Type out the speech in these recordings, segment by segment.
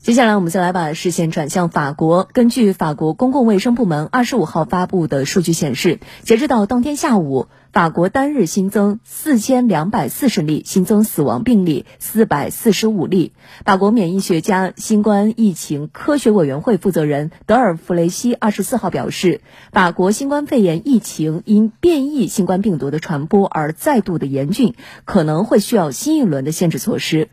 接下来，我们再来把视线转向法国。根据法国公共卫生部门二十五号发布的数据显示，截止到当天下午，法国单日新增四千两百四十例新增死亡病例四百四十五例。法国免疫学家、新冠疫情科学委员会负责人德尔弗雷西二十四号表示，法国新冠肺炎疫情因变异新冠病毒的传播而再度的严峻，可能会需要新一轮的限制措施。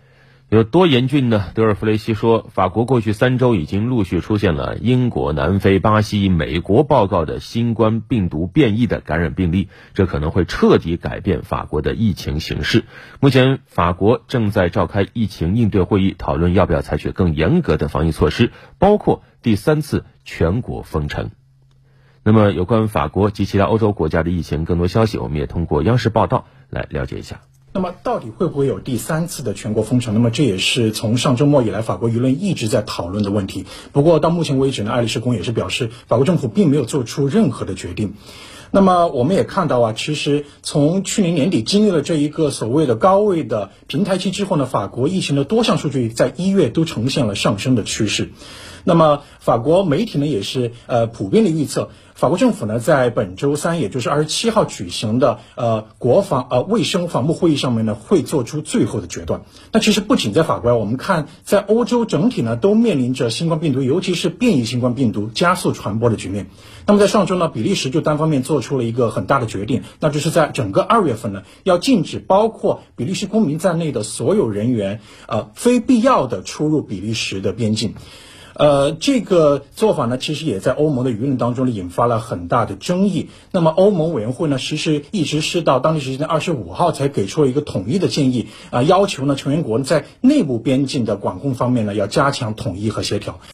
有多严峻呢？德尔弗雷西说，法国过去三周已经陆续出现了英国、南非、巴西、美国报告的新冠病毒变异的感染病例，这可能会彻底改变法国的疫情形势。目前，法国正在召开疫情应对会议，讨论要不要采取更严格的防疫措施，包括第三次全国封城。那么，有关法国及其他欧洲国家的疫情更多消息，我们也通过央视报道来了解一下。那么到底会不会有第三次的全国封城？那么这也是从上周末以来法国舆论一直在讨论的问题。不过到目前为止呢，爱丽舍宫也是表示，法国政府并没有做出任何的决定。那么我们也看到啊，其实从去年年底经历了这一个所谓的高位的平台期之后呢，法国疫情的多项数据在一月都呈现了上升的趋势。那么法国媒体呢也是呃普遍的预测，法国政府呢在本周三，也就是二十七号举行的呃国防呃卫生防务会议上面呢会做出最后的决断。那其实不仅在法国，我们看在欧洲整体呢都面临着新冠病毒，尤其是变异新冠病毒加速传播的局面。那么在上周呢，比利时就单方面做出了一个很大的决定，那就是在整个二月份呢要禁止包括比利时公民在内的所有人员呃非必要的出入比利时的边境。呃，这个做法呢，其实也在欧盟的舆论当中呢引发了很大的争议。那么欧盟委员会呢，其实一直是到当地时间的二十五号才给出了一个统一的建议啊，要求呢成员国在内部边境的管控方面呢要加强统一和协调。